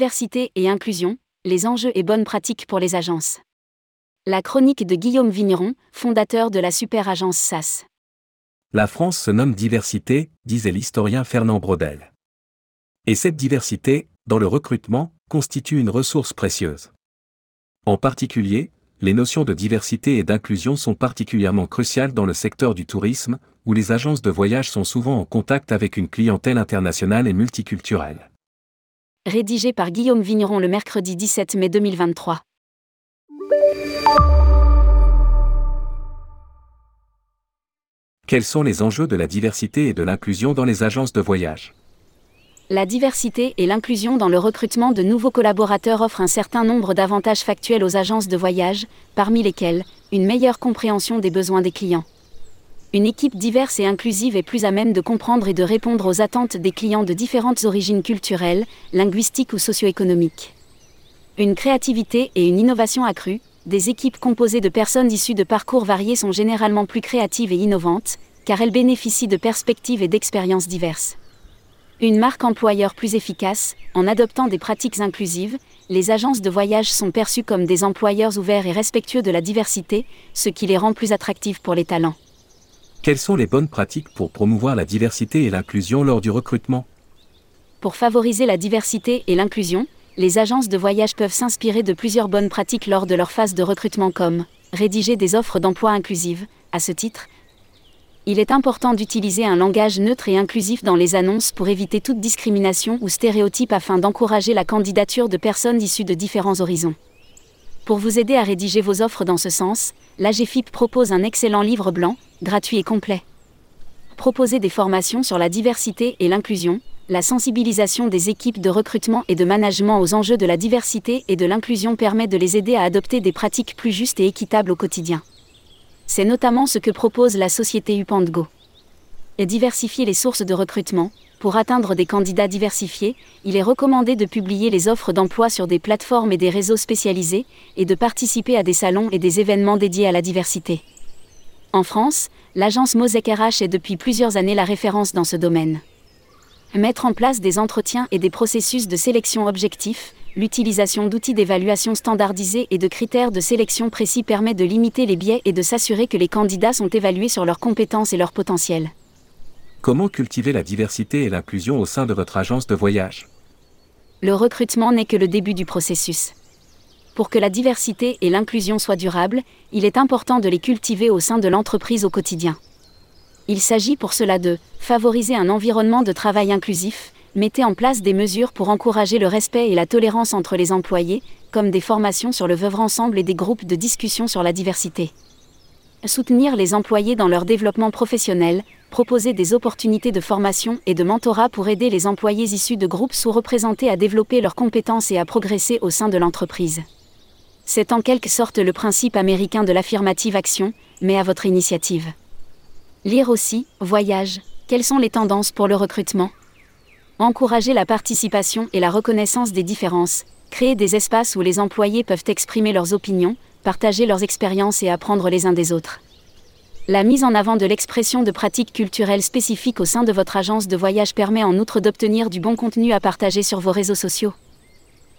Diversité et inclusion, les enjeux et bonnes pratiques pour les agences. La chronique de Guillaume Vigneron, fondateur de la super agence SAS. La France se nomme diversité, disait l'historien Fernand Braudel. Et cette diversité, dans le recrutement, constitue une ressource précieuse. En particulier, les notions de diversité et d'inclusion sont particulièrement cruciales dans le secteur du tourisme, où les agences de voyage sont souvent en contact avec une clientèle internationale et multiculturelle. Rédigé par Guillaume Vigneron le mercredi 17 mai 2023. Quels sont les enjeux de la diversité et de l'inclusion dans les agences de voyage? La diversité et l'inclusion dans le recrutement de nouveaux collaborateurs offrent un certain nombre d'avantages factuels aux agences de voyage, parmi lesquels une meilleure compréhension des besoins des clients. Une équipe diverse et inclusive est plus à même de comprendre et de répondre aux attentes des clients de différentes origines culturelles, linguistiques ou socio-économiques. Une créativité et une innovation accrue, des équipes composées de personnes issues de parcours variés sont généralement plus créatives et innovantes, car elles bénéficient de perspectives et d'expériences diverses. Une marque employeur plus efficace, en adoptant des pratiques inclusives, les agences de voyage sont perçues comme des employeurs ouverts et respectueux de la diversité, ce qui les rend plus attractives pour les talents. Quelles sont les bonnes pratiques pour promouvoir la diversité et l'inclusion lors du recrutement? Pour favoriser la diversité et l'inclusion, les agences de voyage peuvent s'inspirer de plusieurs bonnes pratiques lors de leur phase de recrutement comme rédiger des offres d'emploi inclusives. À ce titre, il est important d'utiliser un langage neutre et inclusif dans les annonces pour éviter toute discrimination ou stéréotype afin d'encourager la candidature de personnes issues de différents horizons. Pour vous aider à rédiger vos offres dans ce sens, l'AGFIP propose un excellent livre blanc, gratuit et complet. Proposer des formations sur la diversité et l'inclusion, la sensibilisation des équipes de recrutement et de management aux enjeux de la diversité et de l'inclusion permet de les aider à adopter des pratiques plus justes et équitables au quotidien. C'est notamment ce que propose la société Upandgo. Et diversifier les sources de recrutement. Pour atteindre des candidats diversifiés, il est recommandé de publier les offres d'emploi sur des plateformes et des réseaux spécialisés, et de participer à des salons et des événements dédiés à la diversité. En France, l'agence Mosec RH est depuis plusieurs années la référence dans ce domaine. Mettre en place des entretiens et des processus de sélection objectifs, l'utilisation d'outils d'évaluation standardisés et de critères de sélection précis permet de limiter les biais et de s'assurer que les candidats sont évalués sur leurs compétences et leur potentiel. Comment cultiver la diversité et l'inclusion au sein de votre agence de voyage? Le recrutement n'est que le début du processus. Pour que la diversité et l'inclusion soient durables, il est important de les cultiver au sein de l'entreprise au quotidien. Il s'agit pour cela de favoriser un environnement de travail inclusif, mettez en place des mesures pour encourager le respect et la tolérance entre les employés, comme des formations sur le vivre ensemble et des groupes de discussion sur la diversité. Soutenir les employés dans leur développement professionnel, proposer des opportunités de formation et de mentorat pour aider les employés issus de groupes sous-représentés à développer leurs compétences et à progresser au sein de l'entreprise. C'est en quelque sorte le principe américain de l'affirmative action, mais à votre initiative. Lire aussi, voyage, quelles sont les tendances pour le recrutement? Encourager la participation et la reconnaissance des différences, créer des espaces où les employés peuvent exprimer leurs opinions, partager leurs expériences et apprendre les uns des autres. La mise en avant de l'expression de pratiques culturelles spécifiques au sein de votre agence de voyage permet en outre d'obtenir du bon contenu à partager sur vos réseaux sociaux.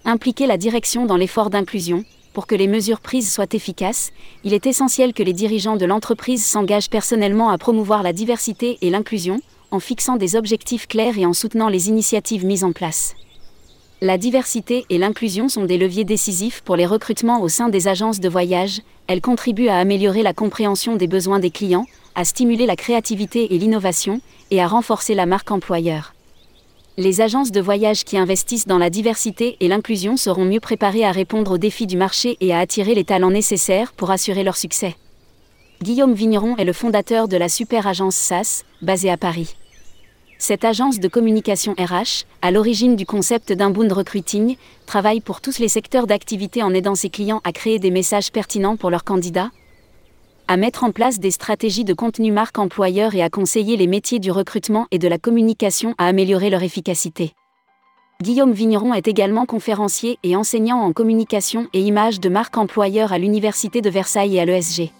Impliquer la direction dans l'effort d'inclusion, pour que les mesures prises soient efficaces, il est essentiel que les dirigeants de l'entreprise s'engagent personnellement à promouvoir la diversité et l'inclusion, en fixant des objectifs clairs et en soutenant les initiatives mises en place. La diversité et l'inclusion sont des leviers décisifs pour les recrutements au sein des agences de voyage, elles contribuent à améliorer la compréhension des besoins des clients, à stimuler la créativité et l'innovation, et à renforcer la marque employeur les agences de voyage qui investissent dans la diversité et l'inclusion seront mieux préparées à répondre aux défis du marché et à attirer les talents nécessaires pour assurer leur succès. Guillaume Vigneron est le fondateur de la super agence SAS, basée à Paris. Cette agence de communication RH, à l'origine du concept d'inbound recruiting, travaille pour tous les secteurs d'activité en aidant ses clients à créer des messages pertinents pour leurs candidats, à mettre en place des stratégies de contenu marque employeur et à conseiller les métiers du recrutement et de la communication à améliorer leur efficacité. Guillaume Vigneron est également conférencier et enseignant en communication et images de marque employeur à l'Université de Versailles et à l'ESG.